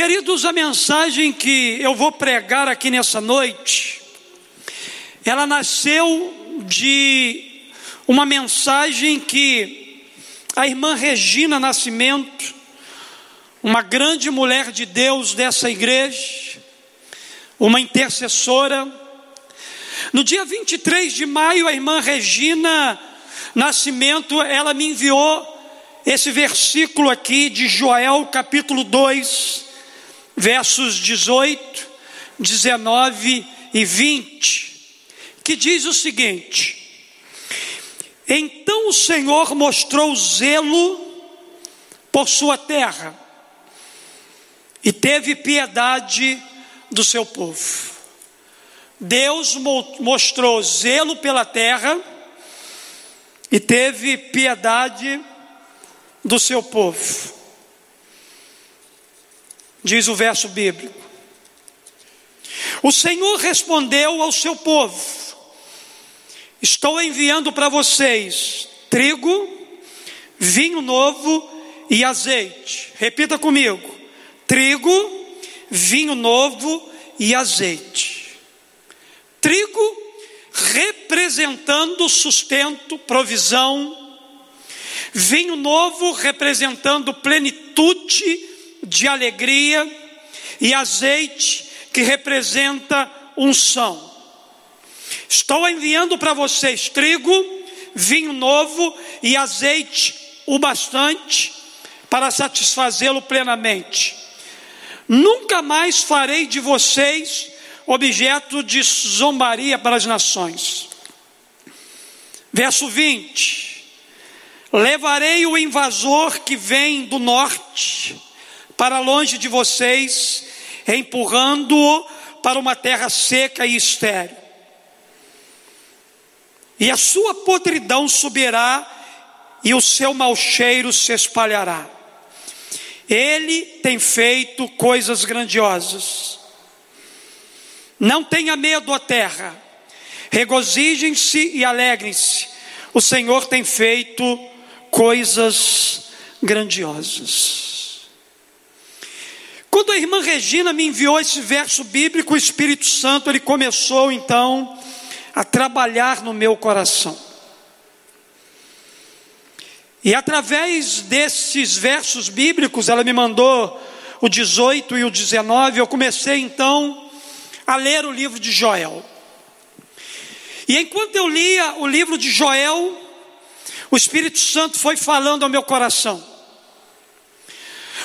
Queridos, a mensagem que eu vou pregar aqui nessa noite, ela nasceu de uma mensagem que a irmã Regina Nascimento, uma grande mulher de Deus dessa igreja, uma intercessora, no dia 23 de maio, a irmã Regina Nascimento, ela me enviou esse versículo aqui de Joel, capítulo 2, versos 18, 19 e 20, que diz o seguinte: Então o Senhor mostrou zelo por sua terra e teve piedade do seu povo. Deus mostrou zelo pela terra e teve piedade do seu povo. Diz o verso bíblico. O Senhor respondeu ao seu povo: Estou enviando para vocês trigo, vinho novo e azeite. Repita comigo: trigo, vinho novo e azeite. Trigo representando sustento, provisão, vinho novo representando plenitude de alegria, e azeite que representa unção. Estou enviando para vocês trigo, vinho novo e azeite o bastante para satisfazê-lo plenamente. Nunca mais farei de vocês objeto de zombaria para as nações. Verso 20: Levarei o invasor que vem do norte para longe de vocês, empurrando-o para uma terra seca e estéril. E a sua podridão subirá e o seu mau cheiro se espalhará. Ele tem feito coisas grandiosas. Não tenha medo, a terra. Regozijem-se e alegrem-se. O Senhor tem feito coisas grandiosas. Quando a irmã Regina me enviou esse verso bíblico, o Espírito Santo ele começou então a trabalhar no meu coração. E através desses versos bíblicos, ela me mandou o 18 e o 19, eu comecei então a ler o livro de Joel. E enquanto eu lia o livro de Joel, o Espírito Santo foi falando ao meu coração.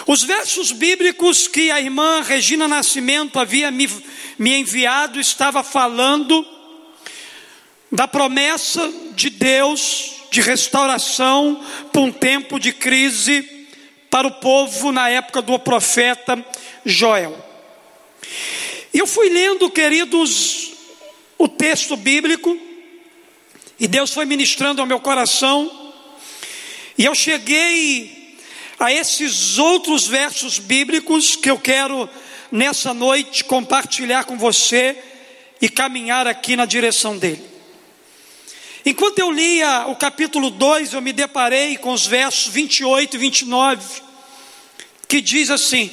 Os versos bíblicos que a irmã Regina Nascimento havia me, me enviado estava falando da promessa de Deus de restauração para um tempo de crise para o povo na época do profeta Joel. Eu fui lendo, queridos, o texto bíblico, e Deus foi ministrando ao meu coração, e eu cheguei a esses outros versos bíblicos que eu quero nessa noite compartilhar com você e caminhar aqui na direção dele. Enquanto eu lia o capítulo 2, eu me deparei com os versos 28 e 29, que diz assim: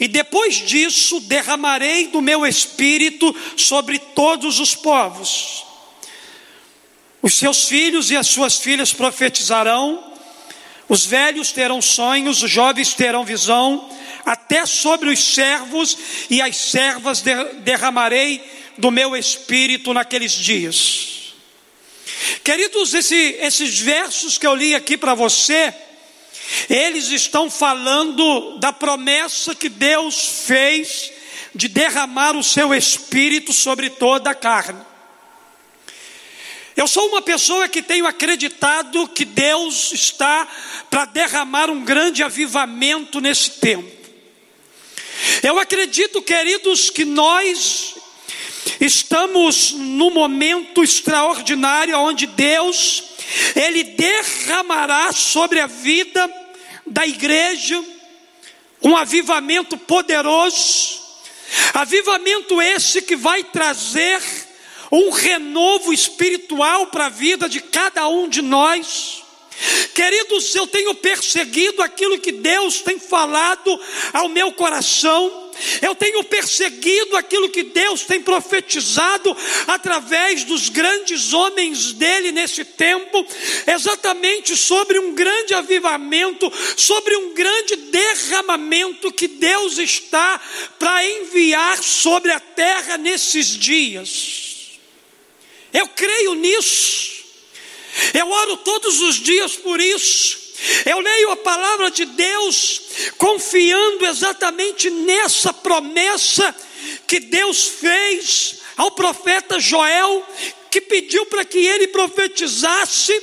e depois disso derramarei do meu espírito sobre todos os povos. Os seus filhos e as suas filhas profetizarão, os velhos terão sonhos, os jovens terão visão, até sobre os servos e as servas derramarei do meu espírito naqueles dias. Queridos, esse, esses versos que eu li aqui para você, eles estão falando da promessa que Deus fez de derramar o seu espírito sobre toda a carne. Eu sou uma pessoa que tenho acreditado que Deus está para derramar um grande avivamento nesse tempo. Eu acredito, queridos, que nós estamos num momento extraordinário onde Deus ele derramará sobre a vida da igreja um avivamento poderoso, avivamento esse que vai trazer um renovo espiritual para a vida de cada um de nós, Queridos, eu tenho perseguido aquilo que Deus tem falado ao meu coração. Eu tenho perseguido aquilo que Deus tem profetizado através dos grandes homens dele nesse tempo, exatamente sobre um grande avivamento, sobre um grande derramamento que Deus está para enviar sobre a terra nesses dias. Eu creio nisso. Eu oro todos os dias por isso. Eu leio a palavra de Deus confiando exatamente nessa promessa que Deus fez ao profeta Joel, que pediu para que ele profetizasse.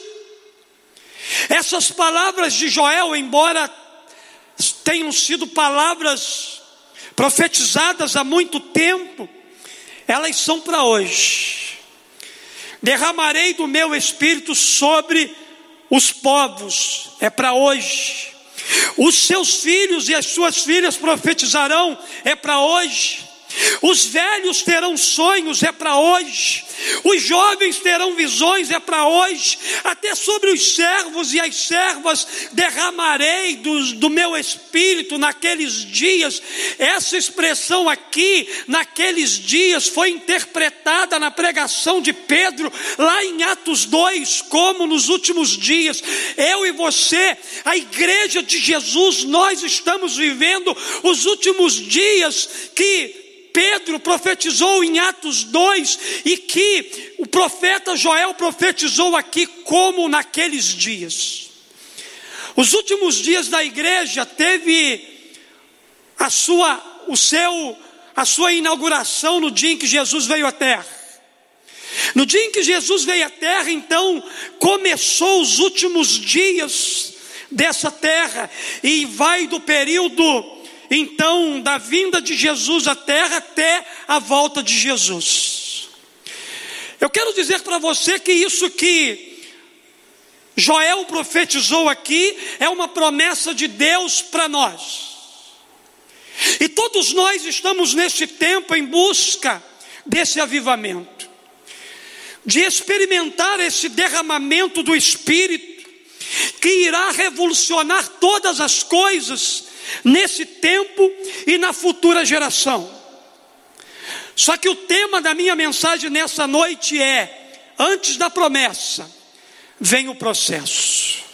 Essas palavras de Joel, embora tenham sido palavras profetizadas há muito tempo, elas são para hoje derramarei do meu espírito sobre os povos, é para hoje. Os seus filhos e as suas filhas profetizarão, é para hoje. Os velhos terão sonhos, é para hoje. Os jovens terão visões, é para hoje. Até sobre os servos e as servas derramarei do, do meu espírito naqueles dias. Essa expressão aqui, naqueles dias, foi interpretada na pregação de Pedro, lá em Atos 2, como nos últimos dias. Eu e você, a igreja de Jesus, nós estamos vivendo os últimos dias que Pedro profetizou em Atos 2 e que o profeta Joel profetizou aqui como naqueles dias. Os últimos dias da igreja teve a sua o seu a sua inauguração no dia em que Jesus veio à terra. No dia em que Jesus veio à terra, então começou os últimos dias dessa terra e vai do período então da vinda de Jesus à terra até a volta de Jesus. Eu quero dizer para você que isso que Joel profetizou aqui é uma promessa de Deus para nós. E todos nós estamos nesse tempo em busca desse avivamento, de experimentar esse derramamento do Espírito, que irá revolucionar todas as coisas nesse tempo e na futura geração. Só que o tema da minha mensagem nessa noite é: antes da promessa, vem o processo.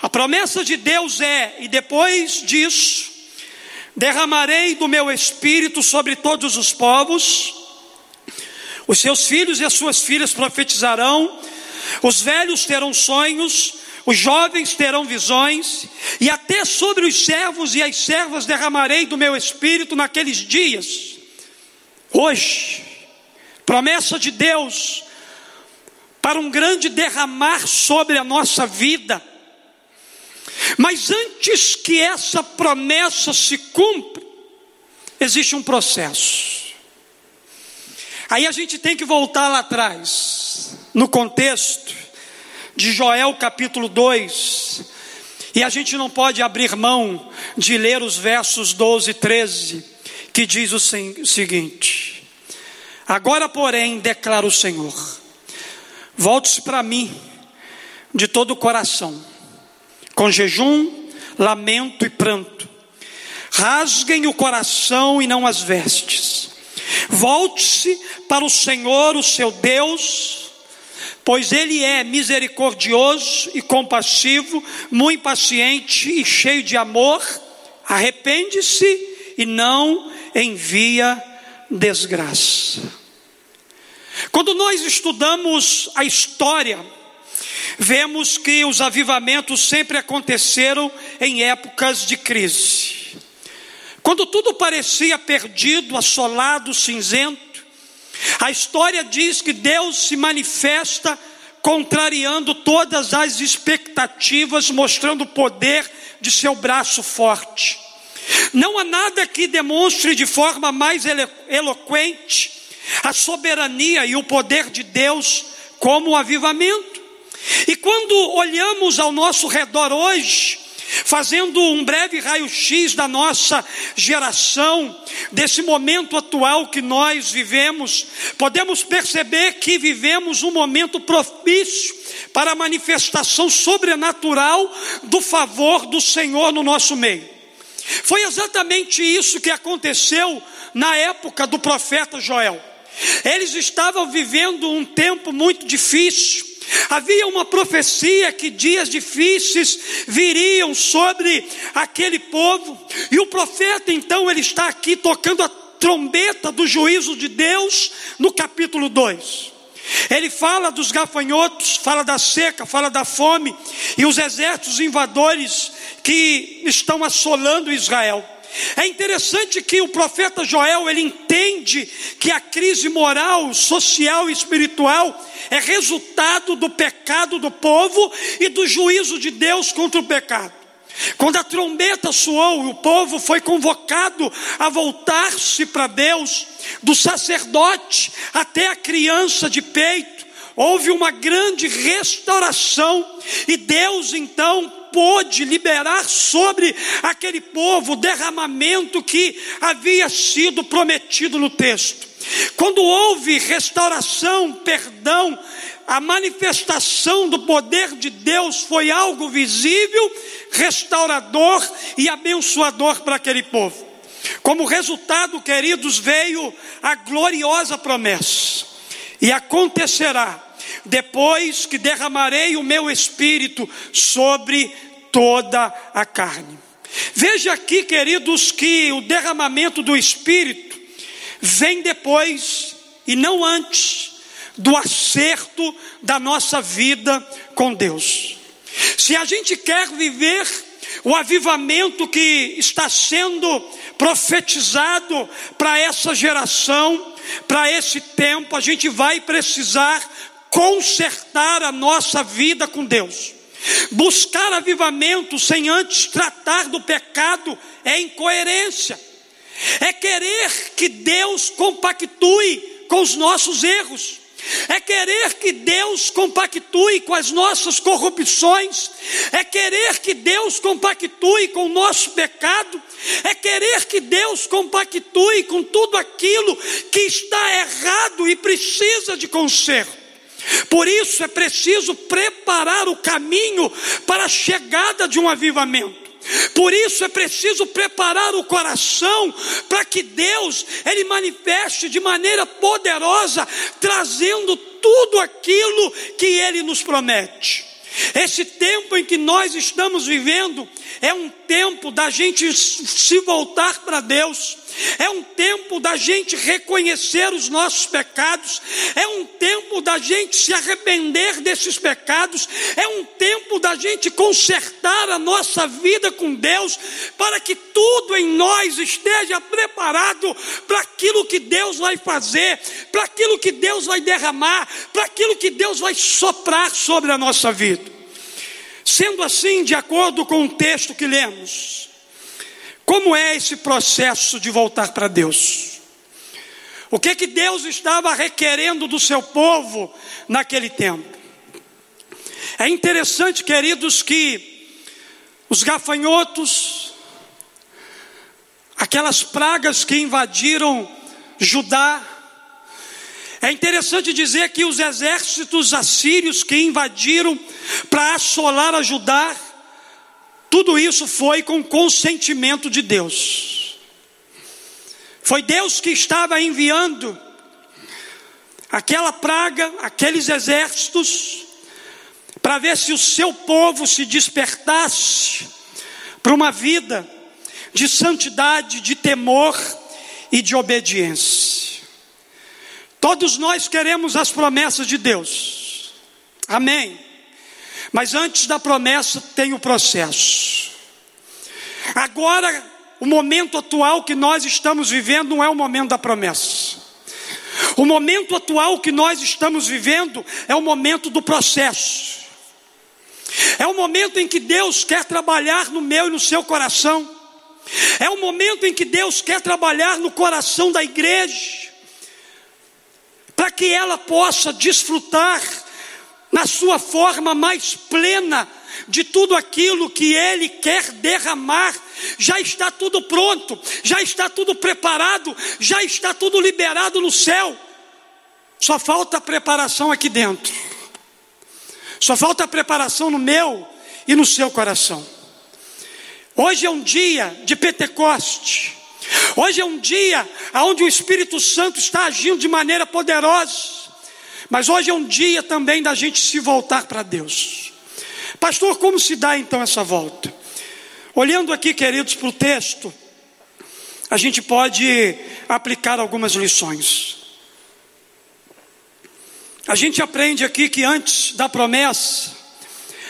A promessa de Deus é, e depois disso, derramarei do meu espírito sobre todos os povos, os seus filhos e as suas filhas profetizarão, os velhos terão sonhos, os jovens terão visões, e até sobre os servos e as servas derramarei do meu espírito naqueles dias. Hoje, promessa de Deus para um grande derramar sobre a nossa vida. Mas antes que essa promessa se cumpra, existe um processo. Aí a gente tem que voltar lá atrás, no contexto de Joel capítulo 2. E a gente não pode abrir mão de ler os versos 12 e 13, que diz o seguinte: Agora, porém, declara o Senhor: Volte-se para mim de todo o coração, com jejum, lamento e pranto. Rasguem o coração e não as vestes. Volte-se para o Senhor, o seu Deus, pois ele é misericordioso e compassivo, muito paciente e cheio de amor, arrepende-se e não envia desgraça. Quando nós estudamos a história, vemos que os avivamentos sempre aconteceram em épocas de crise. Quando tudo parecia perdido, assolado, cinzento, a história diz que Deus se manifesta contrariando todas as expectativas, mostrando o poder de seu braço forte. Não há nada que demonstre de forma mais eloquente a soberania e o poder de Deus como o avivamento. E quando olhamos ao nosso redor hoje, fazendo um breve raio-x da nossa geração, desse momento atual que nós vivemos, podemos perceber que vivemos um momento propício para a manifestação sobrenatural do favor do Senhor no nosso meio. Foi exatamente isso que aconteceu na época do profeta Joel. Eles estavam vivendo um tempo muito difícil. Havia uma profecia que dias difíceis viriam sobre aquele povo, e o profeta então ele está aqui tocando a trombeta do juízo de Deus no capítulo 2. Ele fala dos gafanhotos, fala da seca, fala da fome e os exércitos invadores que estão assolando Israel. É interessante que o profeta Joel ele entende que a crise moral, social e espiritual é resultado do pecado do povo e do juízo de Deus contra o pecado. Quando a trombeta soou, o povo foi convocado a voltar-se para Deus, do sacerdote até a criança de peito, houve uma grande restauração, e Deus então pôde liberar sobre aquele povo o derramamento que havia sido prometido no texto. Quando houve restauração, perdão, a manifestação do poder de Deus foi algo visível, restaurador e abençoador para aquele povo. Como resultado, queridos, veio a gloriosa promessa. E acontecerá depois que derramarei o meu espírito sobre toda a carne. Veja aqui, queridos, que o derramamento do espírito vem depois e não antes do acerto da nossa vida com Deus. Se a gente quer viver o avivamento que está sendo profetizado para essa geração, para esse tempo, a gente vai precisar consertar a nossa vida com Deus. Buscar avivamento sem antes tratar do pecado é incoerência, é querer que Deus compactue com os nossos erros, é querer que Deus compactue com as nossas corrupções, é querer que Deus compactue com o nosso pecado, é querer que Deus compactue com tudo aquilo que está errado e precisa de conserto. Por isso é preciso preparar o caminho para a chegada de um avivamento. Por isso é preciso preparar o coração para que Deus ele manifeste de maneira poderosa, trazendo tudo aquilo que ele nos promete. Esse tempo em que nós estamos vivendo é um tempo da gente se voltar para Deus, é um tempo da gente reconhecer os nossos pecados, é um tempo da gente se arrepender desses pecados, é um tempo da gente consertar a nossa vida com Deus, para que tudo em nós esteja preparado para aquilo que Deus vai fazer, para aquilo que Deus vai derramar, para aquilo que Deus vai soprar sobre a nossa vida. Sendo assim, de acordo com o texto que lemos, como é esse processo de voltar para Deus? O que que Deus estava requerendo do seu povo naquele tempo? É interessante, queridos, que os gafanhotos, aquelas pragas que invadiram Judá, é interessante dizer que os exércitos assírios que invadiram para assolar a Judá, tudo isso foi com consentimento de Deus. Foi Deus que estava enviando aquela praga, aqueles exércitos, para ver se o seu povo se despertasse para uma vida de santidade, de temor e de obediência. Todos nós queremos as promessas de Deus, amém. Mas antes da promessa tem o processo. Agora, o momento atual que nós estamos vivendo não é o momento da promessa. O momento atual que nós estamos vivendo é o momento do processo. É o momento em que Deus quer trabalhar no meu e no seu coração. É o momento em que Deus quer trabalhar no coração da igreja, para que ela possa desfrutar na sua forma mais plena de tudo aquilo que Ele quer derramar. Já está tudo pronto, já está tudo preparado, já está tudo liberado no céu. Só falta preparação aqui dentro. Só falta preparação no meu e no seu coração. Hoje é um dia de Pentecoste. Hoje é um dia onde o Espírito Santo está agindo de maneira poderosa. Mas hoje é um dia também da gente se voltar para Deus. Pastor, como se dá então essa volta? Olhando aqui, queridos, para o texto, a gente pode aplicar algumas lições. A gente aprende aqui que antes da promessa,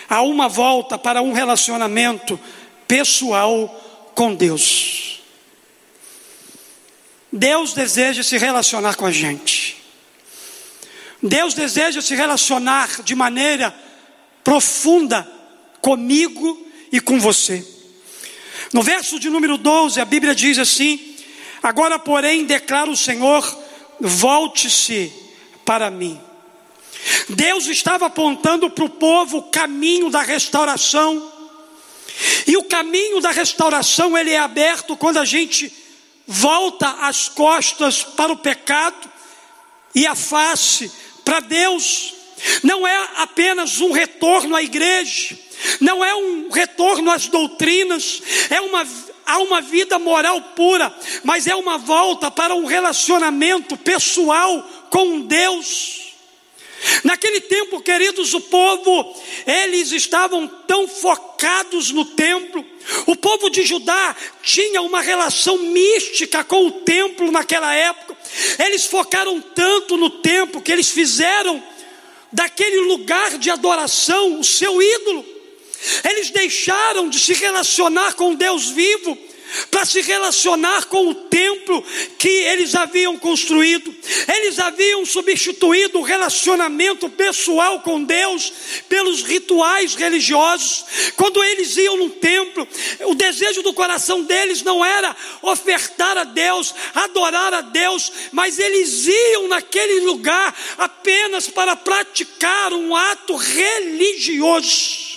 há uma volta para um relacionamento pessoal com Deus. Deus deseja se relacionar com a gente. Deus deseja se relacionar de maneira profunda comigo e com você. No verso de número 12, a Bíblia diz assim: Agora, porém, declara o Senhor: volte-se para mim. Deus estava apontando para o povo o caminho da restauração. E o caminho da restauração ele é aberto quando a gente volta as costas para o pecado e a face para Deus. Não é apenas um retorno à igreja, não é um retorno às doutrinas, é uma há uma vida moral pura, mas é uma volta para um relacionamento pessoal com Deus. Naquele tempo, queridos, o povo, eles estavam tão focados no templo. O povo de Judá tinha uma relação mística com o templo naquela época. Eles focaram tanto no templo que eles fizeram daquele lugar de adoração o seu ídolo. Eles deixaram de se relacionar com Deus vivo para se relacionar com o templo que eles haviam construído. Eles haviam substituído o relacionamento pessoal com Deus pelos rituais religiosos. Quando eles iam no templo, o desejo do coração deles não era ofertar a Deus, adorar a Deus, mas eles iam naquele lugar apenas para praticar um ato religioso.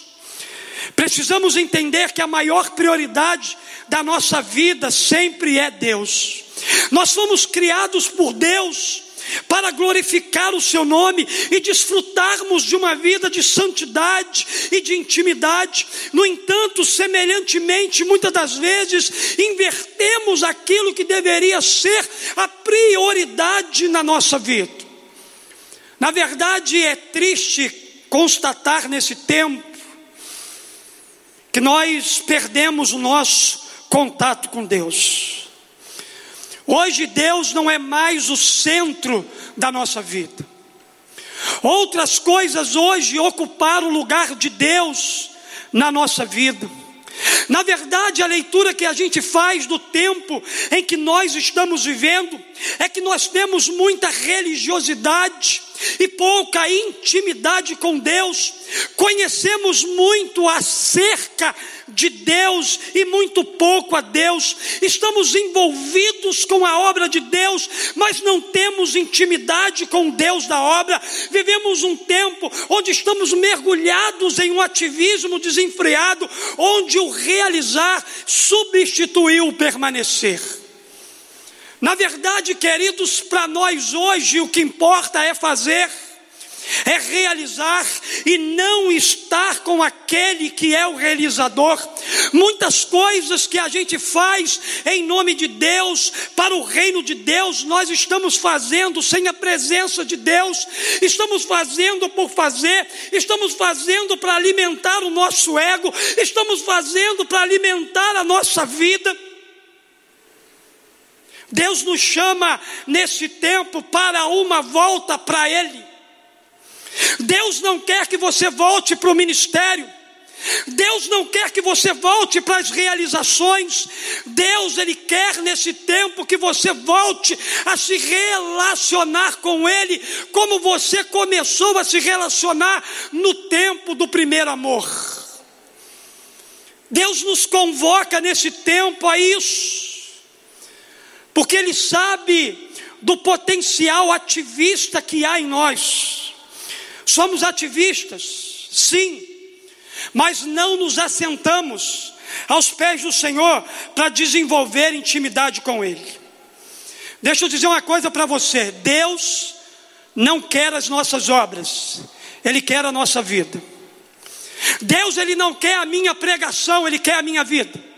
Precisamos entender que a maior prioridade da nossa vida sempre é Deus. Nós fomos criados por Deus para glorificar o seu nome e desfrutarmos de uma vida de santidade e de intimidade. No entanto, semelhantemente, muitas das vezes invertemos aquilo que deveria ser a prioridade na nossa vida. Na verdade, é triste constatar nesse tempo que nós perdemos o nosso contato com Deus. Hoje Deus não é mais o centro da nossa vida. Outras coisas hoje ocuparam o lugar de Deus na nossa vida. Na verdade, a leitura que a gente faz do tempo em que nós estamos vivendo é que nós temos muita religiosidade e pouca intimidade com Deus, conhecemos muito acerca de Deus e muito pouco a Deus, estamos envolvidos com a obra de Deus, mas não temos intimidade com Deus da obra, vivemos um tempo onde estamos mergulhados em um ativismo desenfreado, onde o realizar substituiu o permanecer. Na verdade, queridos, para nós hoje o que importa é fazer, é realizar e não estar com aquele que é o realizador. Muitas coisas que a gente faz em nome de Deus, para o reino de Deus, nós estamos fazendo sem a presença de Deus, estamos fazendo por fazer, estamos fazendo para alimentar o nosso ego, estamos fazendo para alimentar a nossa vida. Deus nos chama nesse tempo para uma volta para Ele. Deus não quer que você volte para o ministério. Deus não quer que você volte para as realizações. Deus, Ele quer nesse tempo que você volte a se relacionar com Ele, como você começou a se relacionar no tempo do primeiro amor. Deus nos convoca nesse tempo a isso porque Ele sabe do potencial ativista que há em nós. Somos ativistas, sim, mas não nos assentamos aos pés do Senhor para desenvolver intimidade com Ele. Deixa eu dizer uma coisa para você: Deus não quer as nossas obras, Ele quer a nossa vida. Deus ele não quer a minha pregação, ele quer a minha vida.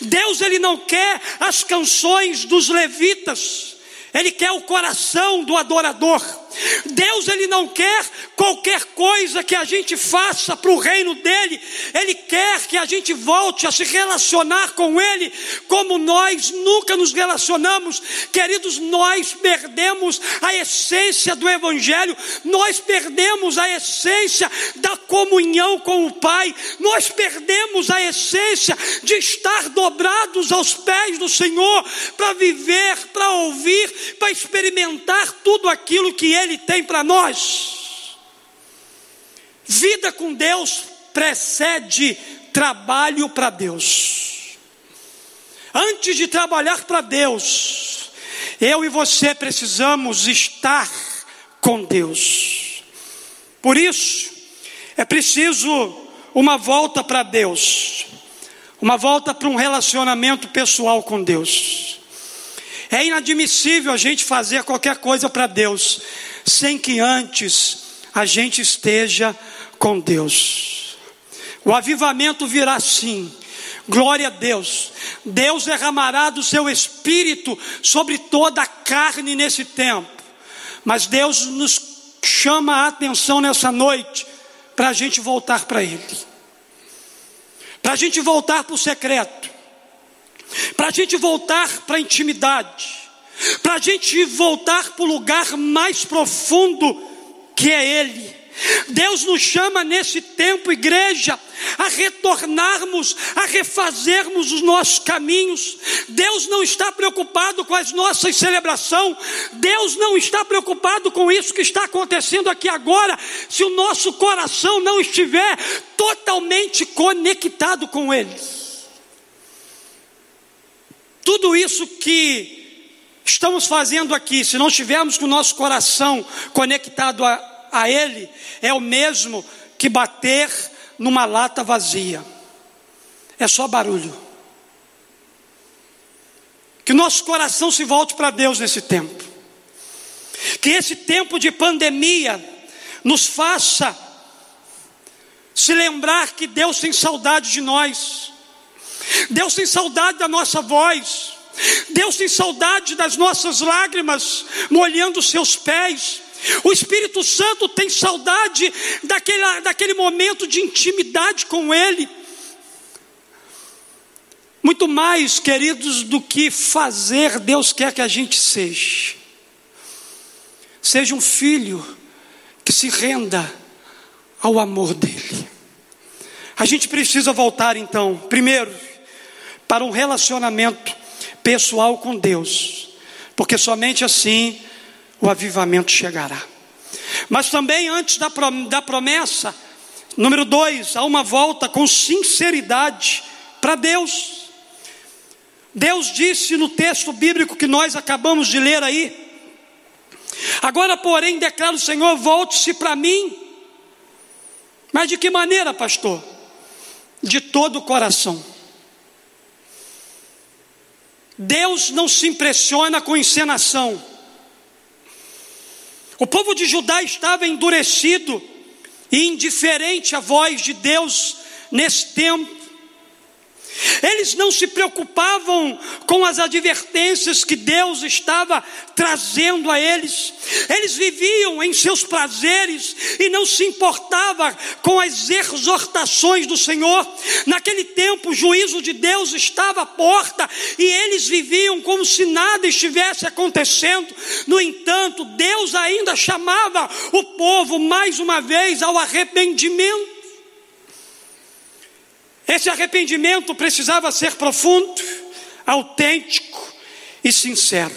Deus ele não quer as canções dos levitas, ele quer o coração do adorador. Deus ele não quer qualquer coisa que a gente faça para o reino dele, ele quer que a gente volte a se relacionar com ele como nós nunca nos relacionamos. Queridos, nós perdemos a essência do evangelho, nós perdemos a essência da comunhão com o Pai, nós perdemos a essência de estar dobrados aos pés do Senhor para viver, para ouvir, para experimentar tudo aquilo que ele ele tem para nós. Vida com Deus precede trabalho para Deus. Antes de trabalhar para Deus, eu e você precisamos estar com Deus. Por isso, é preciso uma volta para Deus, uma volta para um relacionamento pessoal com Deus. É inadmissível a gente fazer qualquer coisa para Deus sem que antes a gente esteja com Deus. O avivamento virá sim. Glória a Deus. Deus derramará do seu espírito sobre toda a carne nesse tempo. Mas Deus nos chama a atenção nessa noite para a gente voltar para Ele. Para a gente voltar para o secreto. Para a gente voltar para a intimidade para a gente voltar para o lugar mais profundo que é Ele. Deus nos chama nesse tempo, igreja, a retornarmos, a refazermos os nossos caminhos. Deus não está preocupado com as nossas celebrações, Deus não está preocupado com isso que está acontecendo aqui agora, se o nosso coração não estiver totalmente conectado com Ele. Tudo isso que estamos fazendo aqui, se não estivermos com o nosso coração conectado a, a Ele, é o mesmo que bater numa lata vazia, é só barulho. Que o nosso coração se volte para Deus nesse tempo, que esse tempo de pandemia nos faça se lembrar que Deus tem saudade de nós, Deus tem saudade da nossa voz, Deus tem saudade das nossas lágrimas, molhando seus pés. O Espírito Santo tem saudade daquele, daquele momento de intimidade com Ele. Muito mais, queridos, do que fazer, Deus quer que a gente seja. Seja um filho que se renda ao amor dEle. A gente precisa voltar então, primeiro, para um relacionamento pessoal com Deus, porque somente assim o avivamento chegará. Mas também antes da, promessa, número dois, há uma volta com sinceridade para Deus. Deus disse no texto bíblico que nós acabamos de ler aí: Agora, porém, declara o Senhor: volte-se para mim. Mas de que maneira, pastor? De todo o coração. Deus não se impressiona com encenação. O povo de Judá estava endurecido e indiferente à voz de Deus nesse tempo. Eles não se preocupavam com as advertências que Deus estava trazendo a eles. Eles viviam em seus prazeres e não se importava com as exortações do Senhor. Naquele tempo, o juízo de Deus estava à porta e eles viviam como se nada estivesse acontecendo. No entanto, Deus ainda chamava o povo mais uma vez ao arrependimento. Esse arrependimento precisava ser profundo, autêntico e sincero.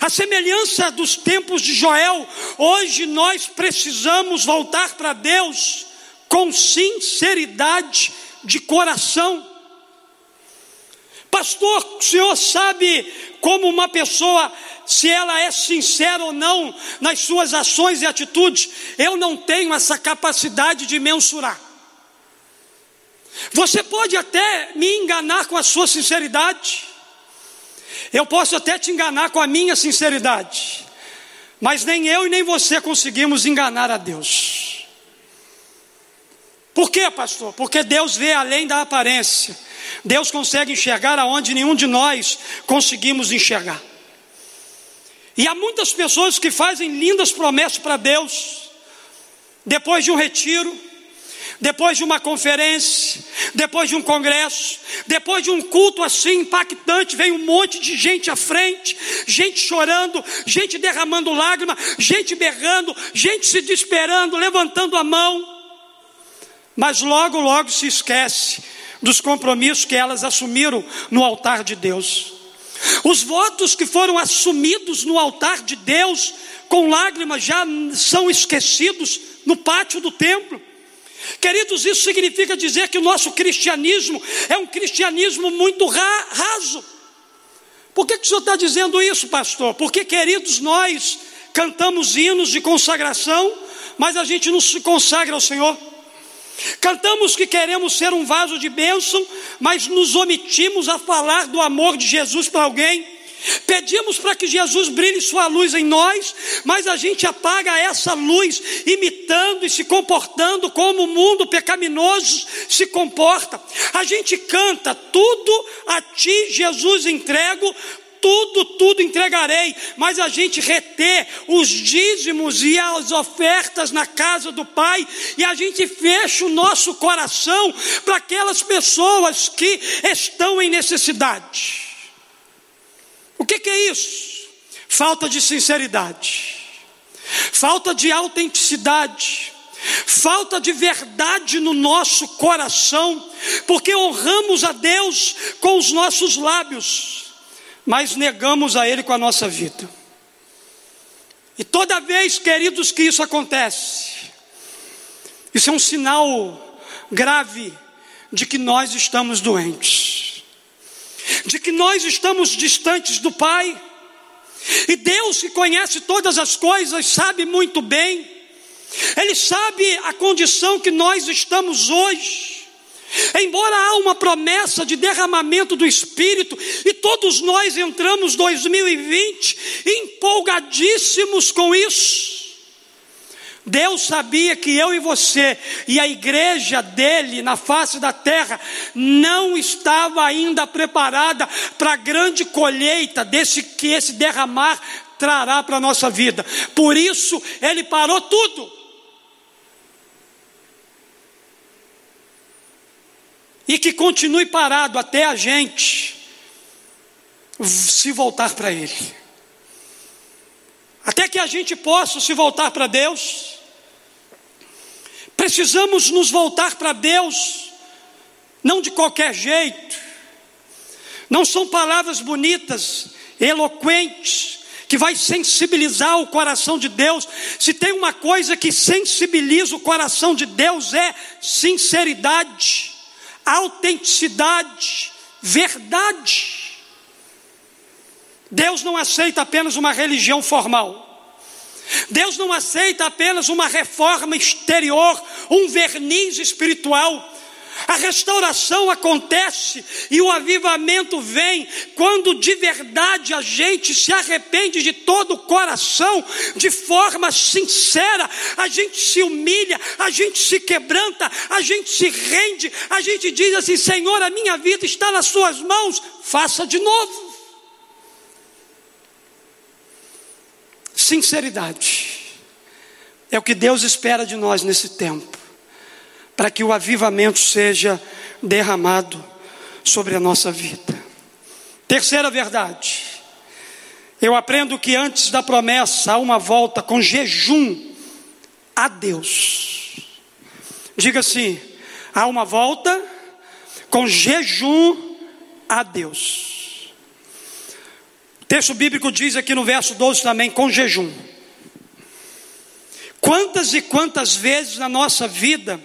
A semelhança dos tempos de Joel, hoje nós precisamos voltar para Deus com sinceridade de coração. Pastor, o senhor sabe como uma pessoa, se ela é sincera ou não nas suas ações e atitudes? Eu não tenho essa capacidade de mensurar. Você pode até me enganar com a sua sinceridade, eu posso até te enganar com a minha sinceridade, mas nem eu e nem você conseguimos enganar a Deus. Por quê, pastor? Porque Deus vê além da aparência, Deus consegue enxergar aonde nenhum de nós conseguimos enxergar. E há muitas pessoas que fazem lindas promessas para Deus, depois de um retiro, depois de uma conferência, depois de um congresso, depois de um culto assim impactante, vem um monte de gente à frente, gente chorando, gente derramando lágrima, gente berrando, gente se desesperando, levantando a mão, mas logo, logo se esquece dos compromissos que elas assumiram no altar de Deus. Os votos que foram assumidos no altar de Deus com lágrimas já são esquecidos no pátio do templo. Queridos, isso significa dizer que o nosso cristianismo é um cristianismo muito raso. Por que, que o senhor está dizendo isso, pastor? Porque, queridos, nós cantamos hinos de consagração, mas a gente não se consagra ao Senhor. Cantamos que queremos ser um vaso de bênção, mas nos omitimos a falar do amor de Jesus para alguém. Pedimos para que Jesus brilhe sua luz em nós, mas a gente apaga essa luz, imitando e se comportando como o mundo pecaminoso se comporta. A gente canta, tudo a ti, Jesus, entrego, tudo, tudo entregarei, mas a gente reter os dízimos e as ofertas na casa do Pai, e a gente fecha o nosso coração para aquelas pessoas que estão em necessidade. O que, que é isso? Falta de sinceridade, falta de autenticidade, falta de verdade no nosso coração, porque honramos a Deus com os nossos lábios, mas negamos a Ele com a nossa vida. E toda vez, queridos, que isso acontece, isso é um sinal grave de que nós estamos doentes de que nós estamos distantes do Pai. E Deus, que conhece todas as coisas, sabe muito bem, Ele sabe a condição que nós estamos hoje. Embora há uma promessa de derramamento do Espírito, e todos nós entramos 2020 empolgadíssimos com isso, Deus sabia que eu e você e a igreja dele na face da terra não estava ainda preparada para a grande colheita desse que esse derramar trará para a nossa vida. Por isso ele parou tudo. E que continue parado até a gente se voltar para ele. Até que a gente possa se voltar para Deus Precisamos nos voltar para Deus, não de qualquer jeito, não são palavras bonitas, eloquentes, que vai sensibilizar o coração de Deus. Se tem uma coisa que sensibiliza o coração de Deus é sinceridade, autenticidade, verdade. Deus não aceita apenas uma religião formal. Deus não aceita apenas uma reforma exterior, um verniz espiritual. A restauração acontece e o avivamento vem quando de verdade a gente se arrepende de todo o coração, de forma sincera, a gente se humilha, a gente se quebranta, a gente se rende, a gente diz assim: Senhor, a minha vida está nas Suas mãos, faça de novo. Sinceridade é o que Deus espera de nós nesse tempo, para que o avivamento seja derramado sobre a nossa vida. Terceira verdade, eu aprendo que antes da promessa há uma volta com jejum a Deus. Diga assim: há uma volta com jejum a Deus. Texto bíblico diz aqui no verso 12 também, com jejum. Quantas e quantas vezes na nossa vida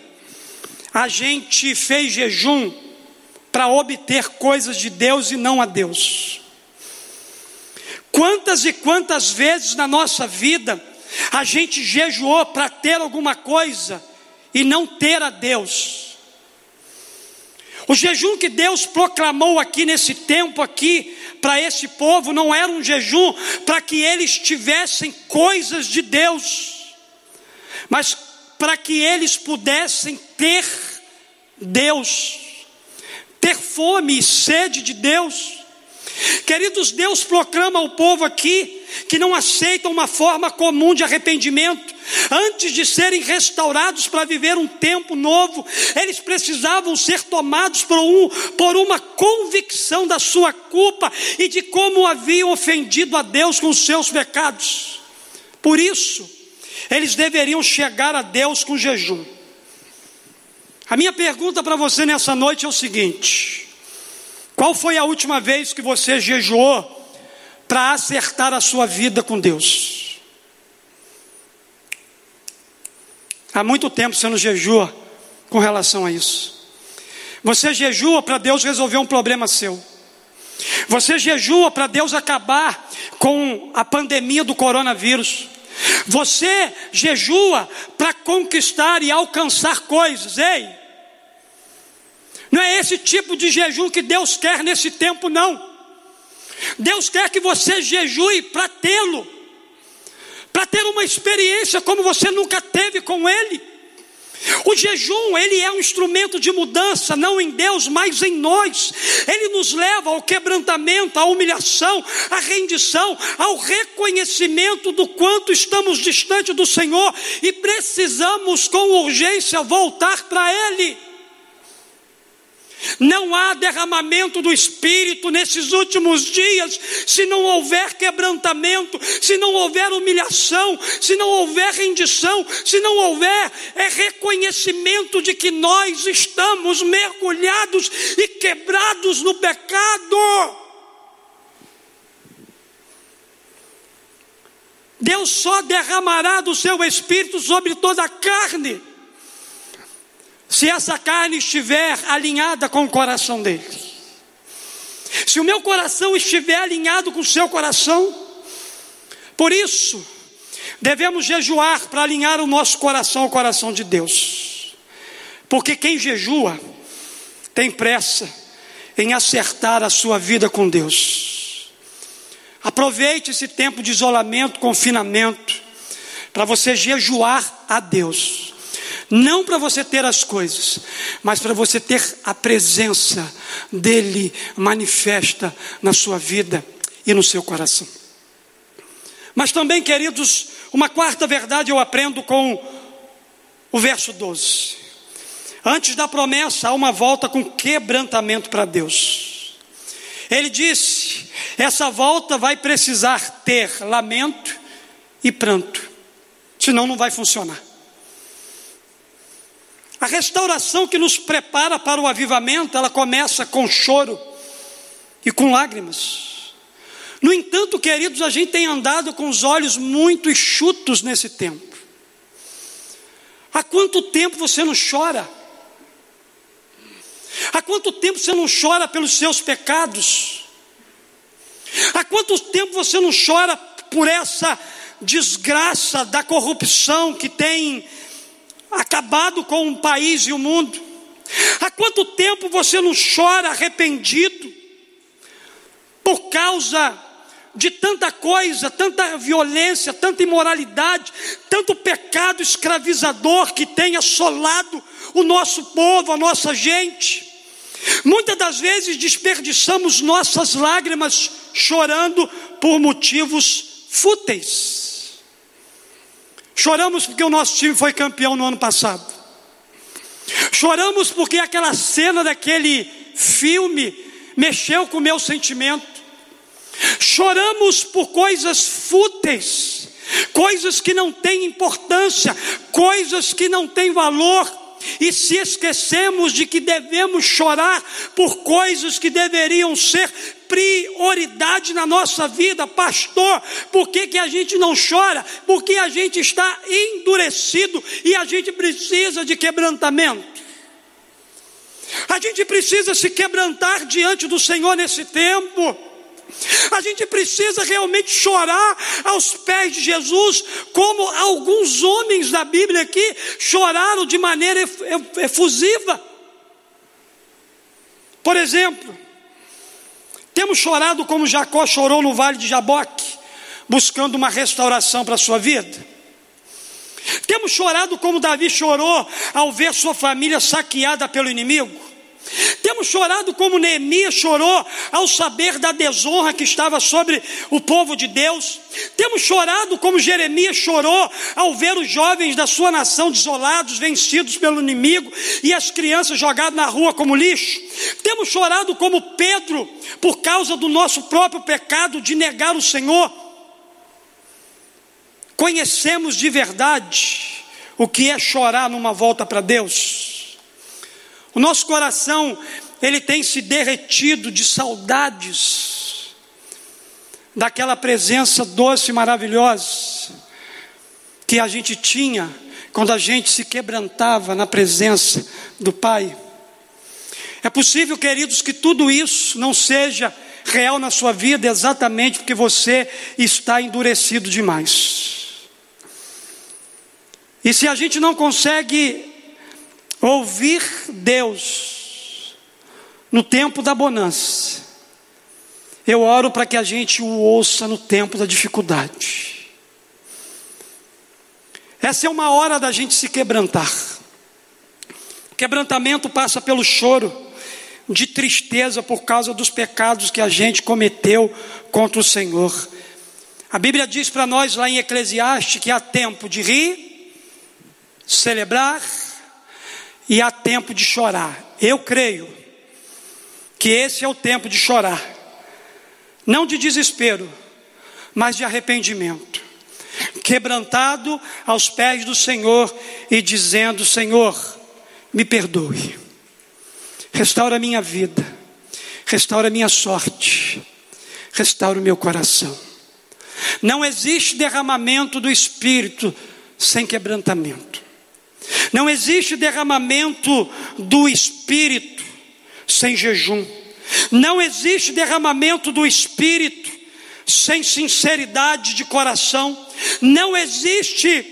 a gente fez jejum para obter coisas de Deus e não a Deus? Quantas e quantas vezes na nossa vida a gente jejuou para ter alguma coisa e não ter a Deus? O jejum que Deus proclamou aqui nesse tempo aqui para esse povo não era um jejum para que eles tivessem coisas de Deus, mas para que eles pudessem ter Deus, ter fome e sede de Deus. Queridos, Deus proclama ao povo aqui que não aceitam uma forma comum de arrependimento. Antes de serem restaurados para viver um tempo novo, eles precisavam ser tomados por, um, por uma convicção da sua culpa e de como haviam ofendido a Deus com os seus pecados. Por isso, eles deveriam chegar a Deus com jejum. A minha pergunta para você nessa noite é o seguinte: qual foi a última vez que você jejuou para acertar a sua vida com Deus? Há muito tempo você não jejua com relação a isso. Você jejua para Deus resolver um problema seu. Você jejua para Deus acabar com a pandemia do coronavírus. Você jejua para conquistar e alcançar coisas. Ei, não é esse tipo de jejum que Deus quer nesse tempo, não. Deus quer que você jejue para tê-lo, para ter uma experiência como você nunca teve com Ele. O jejum, ele é um instrumento de mudança, não em Deus, mas em nós. Ele nos leva ao quebrantamento, à humilhação, à rendição, ao reconhecimento do quanto estamos distante do Senhor e precisamos com urgência voltar para Ele. Não há derramamento do Espírito nesses últimos dias, se não houver quebrantamento, se não houver humilhação, se não houver rendição, se não houver é reconhecimento de que nós estamos mergulhados e quebrados no pecado. Deus só derramará do seu Espírito sobre toda a carne se essa carne estiver alinhada com o coração dele. Se o meu coração estiver alinhado com o seu coração, por isso, devemos jejuar para alinhar o nosso coração ao coração de Deus. Porque quem jejua tem pressa em acertar a sua vida com Deus. Aproveite esse tempo de isolamento, confinamento, para você jejuar a Deus não para você ter as coisas, mas para você ter a presença dele manifesta na sua vida e no seu coração. Mas também, queridos, uma quarta verdade eu aprendo com o verso 12. Antes da promessa, há uma volta com quebrantamento para Deus. Ele disse: essa volta vai precisar ter lamento e pranto, senão não vai funcionar. A restauração que nos prepara para o avivamento, ela começa com choro e com lágrimas. No entanto, queridos, a gente tem andado com os olhos muito enxutos nesse tempo. Há quanto tempo você não chora? Há quanto tempo você não chora pelos seus pecados? Há quanto tempo você não chora por essa desgraça da corrupção que tem acabado com o país e o mundo? Há quanto tempo você não chora arrependido por causa de tanta coisa, tanta violência, tanta imoralidade, tanto pecado escravizador que tem assolado o nosso povo, a nossa gente? Muitas das vezes desperdiçamos nossas lágrimas chorando por motivos fúteis. Choramos porque o nosso time foi campeão no ano passado. Choramos porque aquela cena daquele filme mexeu com o meu sentimento. Choramos por coisas fúteis, coisas que não têm importância, coisas que não têm valor e se esquecemos de que devemos chorar por coisas que deveriam ser prioridade na nossa vida, pastor, por que, que a gente não chora? Porque a gente está endurecido e a gente precisa de quebrantamento. A gente precisa se quebrantar diante do Senhor nesse tempo. A gente precisa realmente chorar aos pés de Jesus, como alguns homens da Bíblia aqui choraram de maneira efusiva. Por exemplo, temos chorado como Jacó chorou no vale de Jaboque, buscando uma restauração para a sua vida. Temos chorado como Davi chorou ao ver sua família saqueada pelo inimigo. Temos chorado como Neemias chorou ao saber da desonra que estava sobre o povo de Deus. Temos chorado como Jeremias chorou ao ver os jovens da sua nação desolados, vencidos pelo inimigo e as crianças jogadas na rua como lixo. Temos chorado como Pedro por causa do nosso próprio pecado de negar o Senhor. Conhecemos de verdade o que é chorar numa volta para Deus. O nosso coração, ele tem se derretido de saudades daquela presença doce e maravilhosa que a gente tinha quando a gente se quebrantava na presença do Pai. É possível, queridos, que tudo isso não seja real na sua vida exatamente porque você está endurecido demais. E se a gente não consegue Ouvir Deus no tempo da bonança. Eu oro para que a gente o ouça no tempo da dificuldade. Essa é uma hora da gente se quebrantar. O quebrantamento passa pelo choro de tristeza por causa dos pecados que a gente cometeu contra o Senhor. A Bíblia diz para nós lá em Eclesiastes que há tempo de rir, celebrar e há tempo de chorar. Eu creio que esse é o tempo de chorar, não de desespero, mas de arrependimento, quebrantado aos pés do Senhor e dizendo: Senhor, me perdoe, restaura minha vida, restaura minha sorte, restaura o meu coração. Não existe derramamento do Espírito sem quebrantamento. Não existe derramamento do Espírito sem jejum. Não existe derramamento do Espírito sem sinceridade de coração. Não existe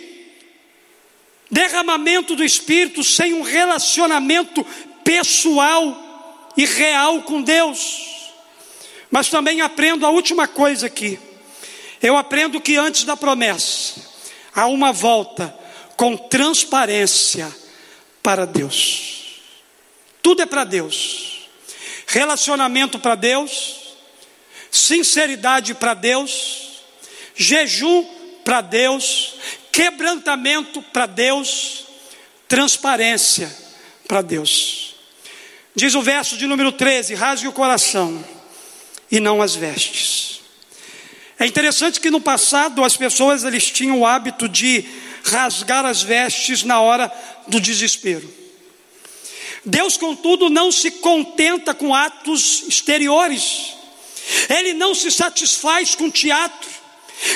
derramamento do Espírito sem um relacionamento pessoal e real com Deus. Mas também aprendo a última coisa aqui. Eu aprendo que antes da promessa há uma volta com transparência para Deus. Tudo é para Deus. Relacionamento para Deus, sinceridade para Deus, jejum para Deus, quebrantamento para Deus, transparência para Deus. Diz o verso de número 13: rasgue o coração e não as vestes. É interessante que no passado as pessoas eles tinham o hábito de rasgar as vestes na hora do desespero. Deus, contudo, não se contenta com atos exteriores, Ele não se satisfaz com teatro,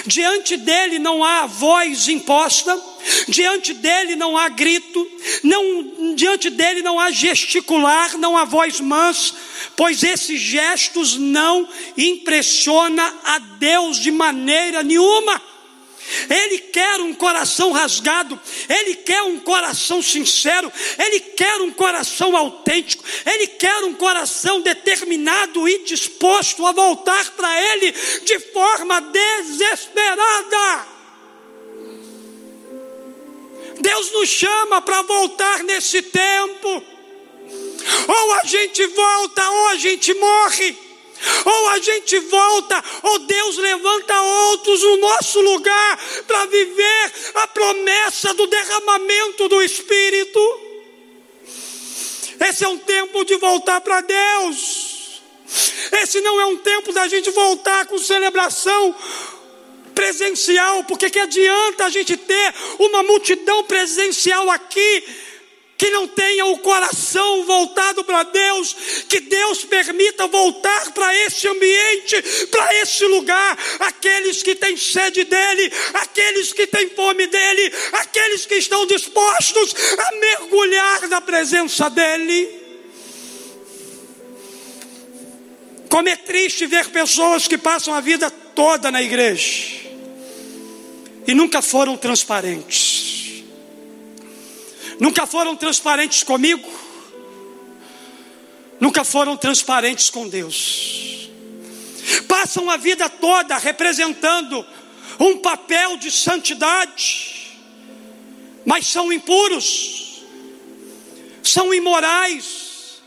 diante dele não há voz imposta, diante dele não há grito, não, diante dele não há gesticular, não há voz mansa, pois esses gestos não impressiona a Deus de maneira nenhuma. Ele quer um coração rasgado, Ele quer um coração sincero, Ele quer um coração autêntico, Ele quer um coração determinado e disposto a voltar para Ele de forma desesperada. Deus nos chama para voltar nesse tempo. Ou a gente volta, ou a gente morre. Ou a gente volta, ou Deus levanta outros no nosso lugar para viver a promessa do derramamento do Espírito. Esse é um tempo de voltar para Deus. Esse não é um tempo da gente voltar com celebração presencial, porque que adianta a gente ter uma multidão presencial aqui que não tenha o coração voltado para Deus, que Deus permita voltar para esse ambiente, para esse lugar, aqueles que têm sede dEle, aqueles que têm fome dEle, aqueles que estão dispostos a mergulhar na presença dEle. Como é triste ver pessoas que passam a vida toda na igreja e nunca foram transparentes nunca foram transparentes comigo, nunca foram transparentes com Deus. Passam a vida toda representando um papel de santidade, mas são impuros, são imorais,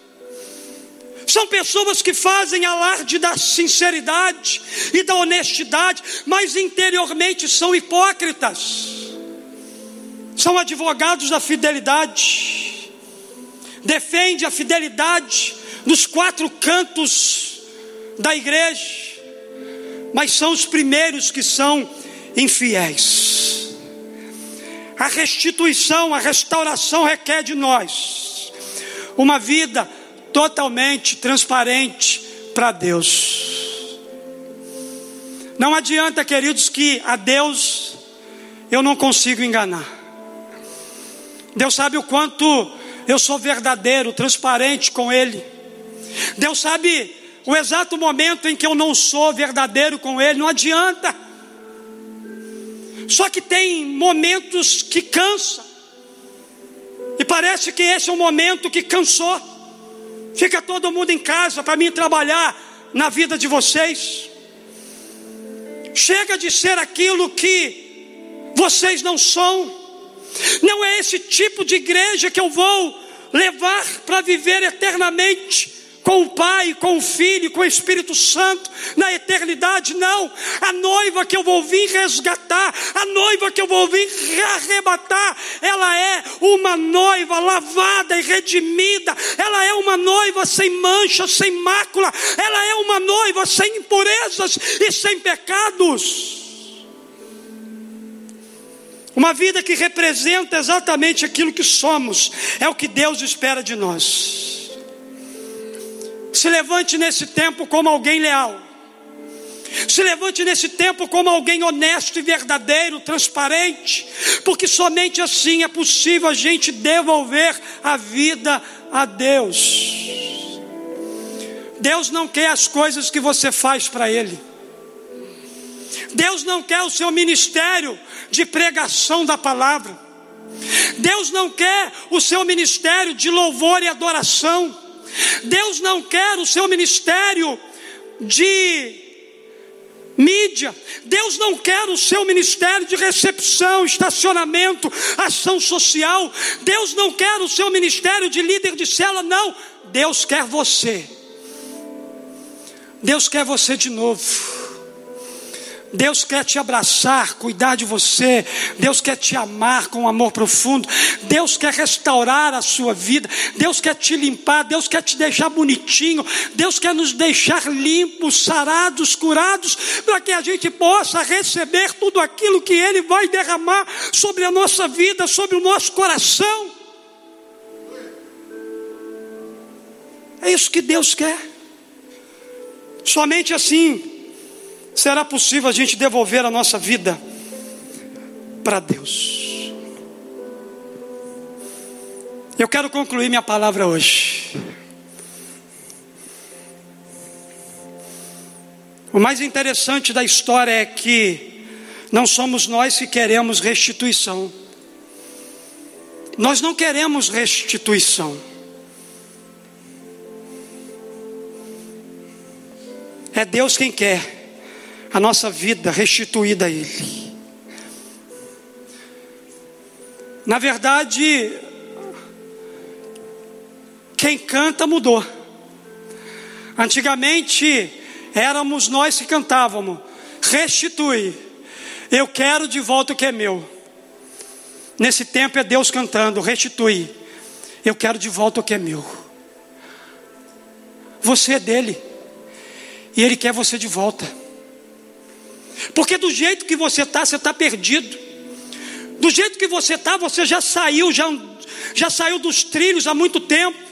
são pessoas que fazem alarde da sinceridade e da honestidade, mas interiormente são hipócritas. São advogados da fidelidade. Defende a fidelidade nos quatro cantos da igreja, mas são os primeiros que são infiéis. A restituição, a restauração requer de nós uma vida totalmente transparente para Deus. Não adianta, queridos, que a Deus eu não consigo enganar. Deus sabe o quanto eu sou verdadeiro, transparente com Ele. Deus sabe o exato momento em que eu não sou verdadeiro com Ele, não adianta. Só que tem momentos que cansa, e parece que esse é o momento que cansou. Fica todo mundo em casa para mim trabalhar na vida de vocês. Chega de ser aquilo que vocês não são. Não é esse tipo de igreja que eu vou levar para viver eternamente com o Pai, com o Filho, com o Espírito Santo na eternidade, não. A noiva que eu vou vir resgatar, a noiva que eu vou vir arrebatar, ela é uma noiva lavada e redimida, ela é uma noiva sem mancha, sem mácula, ela é uma noiva sem impurezas e sem pecados. Uma vida que representa exatamente aquilo que somos, é o que Deus espera de nós. Se levante nesse tempo como alguém leal. Se levante nesse tempo como alguém honesto e verdadeiro, transparente, porque somente assim é possível a gente devolver a vida a Deus. Deus não quer as coisas que você faz para Ele. Deus não quer o seu ministério de pregação da palavra. Deus não quer o seu ministério de louvor e adoração. Deus não quer o seu ministério de mídia. Deus não quer o seu ministério de recepção, estacionamento, ação social. Deus não quer o seu ministério de líder de cela, não. Deus quer você. Deus quer você de novo. Deus quer te abraçar, cuidar de você. Deus quer te amar com um amor profundo. Deus quer restaurar a sua vida. Deus quer te limpar. Deus quer te deixar bonitinho. Deus quer nos deixar limpos, sarados, curados, para que a gente possa receber tudo aquilo que Ele vai derramar sobre a nossa vida, sobre o nosso coração. É isso que Deus quer. Somente assim será possível a gente devolver a nossa vida para Deus. Eu quero concluir minha palavra hoje. O mais interessante da história é que não somos nós que queremos restituição. Nós não queremos restituição. É Deus quem quer a nossa vida restituída a Ele. Na verdade, quem canta mudou. Antigamente éramos nós que cantávamos, restitui, eu quero de volta o que é meu. Nesse tempo é Deus cantando, restitui, eu quero de volta o que é meu. Você é dele, e ele quer você de volta. Porque do jeito que você está, você está perdido. Do jeito que você está, você já saiu, já, já saiu dos trilhos há muito tempo.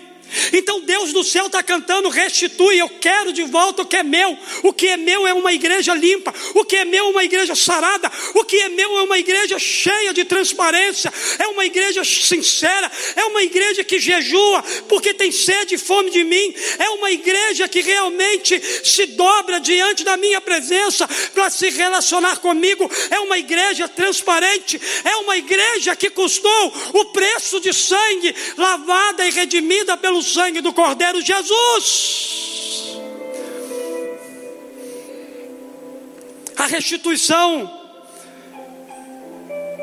Então Deus do céu está cantando: restitui, eu quero de volta o que é meu. O que é meu é uma igreja limpa, o que é meu é uma igreja sarada, o que é meu é uma igreja cheia de transparência, é uma igreja sincera, é uma igreja que jejua porque tem sede e fome de mim, é uma igreja que realmente se dobra diante da minha presença para se relacionar comigo, é uma igreja transparente, é uma igreja que custou o preço de sangue lavada e redimida pelo sangue do Cordeiro Jesus. A restituição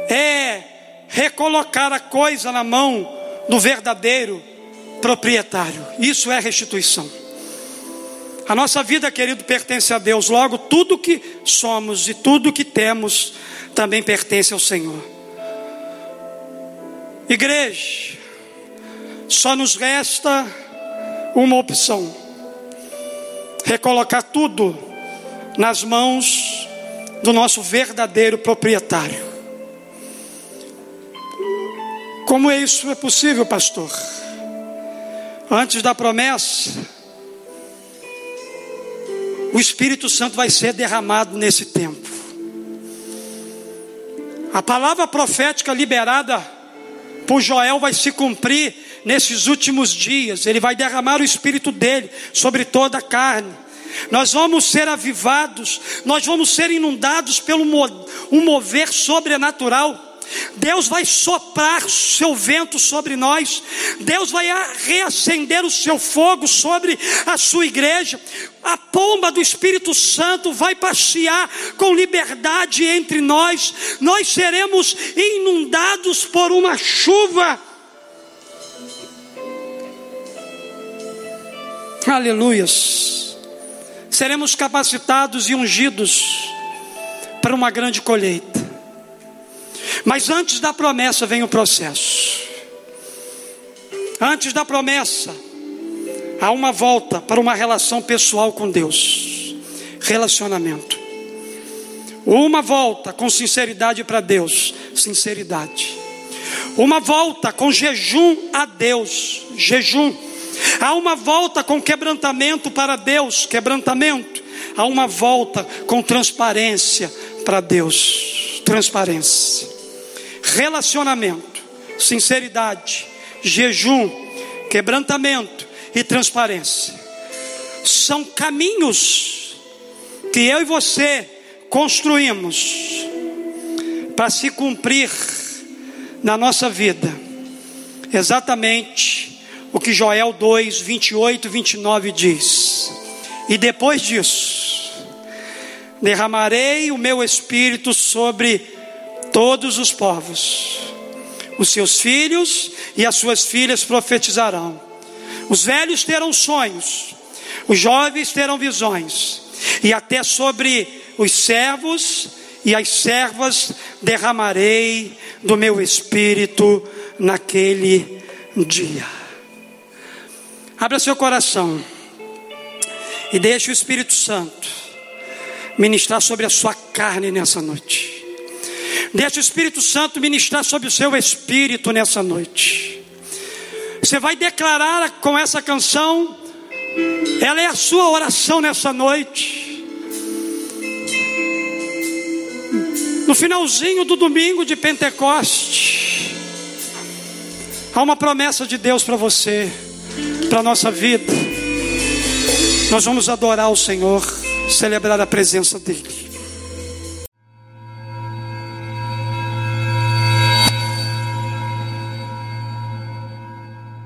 é recolocar a coisa na mão do verdadeiro proprietário. Isso é restituição. A nossa vida, querido, pertence a Deus. Logo, tudo que somos e tudo que temos também pertence ao Senhor. Igreja, só nos resta uma opção: recolocar tudo nas mãos do nosso verdadeiro proprietário. Como isso é possível, pastor? Antes da promessa, o Espírito Santo vai ser derramado nesse tempo. A palavra profética liberada por Joel vai se cumprir nesses últimos dias. Ele vai derramar o Espírito dele sobre toda a carne. Nós vamos ser avivados, nós vamos ser inundados pelo um mover sobrenatural. Deus vai soprar seu vento sobre nós, Deus vai reacender o seu fogo sobre a sua igreja, a pomba do Espírito Santo vai passear com liberdade entre nós, nós seremos inundados por uma chuva. Aleluias. Seremos capacitados e ungidos para uma grande colheita. Mas antes da promessa vem o processo. Antes da promessa, há uma volta para uma relação pessoal com Deus. Relacionamento. Uma volta com sinceridade para Deus. Sinceridade. Uma volta com jejum a Deus. Jejum. Há uma volta com quebrantamento para Deus. Quebrantamento. Há uma volta com transparência para Deus. Transparência relacionamento, sinceridade, jejum, quebrantamento e transparência. São caminhos que eu e você construímos para se cumprir na nossa vida. Exatamente o que Joel 2, 28 e 29 diz. E depois disso, derramarei o meu espírito sobre todos os povos. Os seus filhos e as suas filhas profetizarão. Os velhos terão sonhos, os jovens terão visões, e até sobre os servos e as servas derramarei do meu espírito naquele dia. Abra seu coração e deixe o Espírito Santo ministrar sobre a sua carne nessa noite. Deixe o Espírito Santo ministrar sobre o seu espírito nessa noite. Você vai declarar com essa canção, ela é a sua oração nessa noite. No finalzinho do domingo de Pentecoste, há uma promessa de Deus para você, para a nossa vida. Nós vamos adorar o Senhor, celebrar a presença dEle.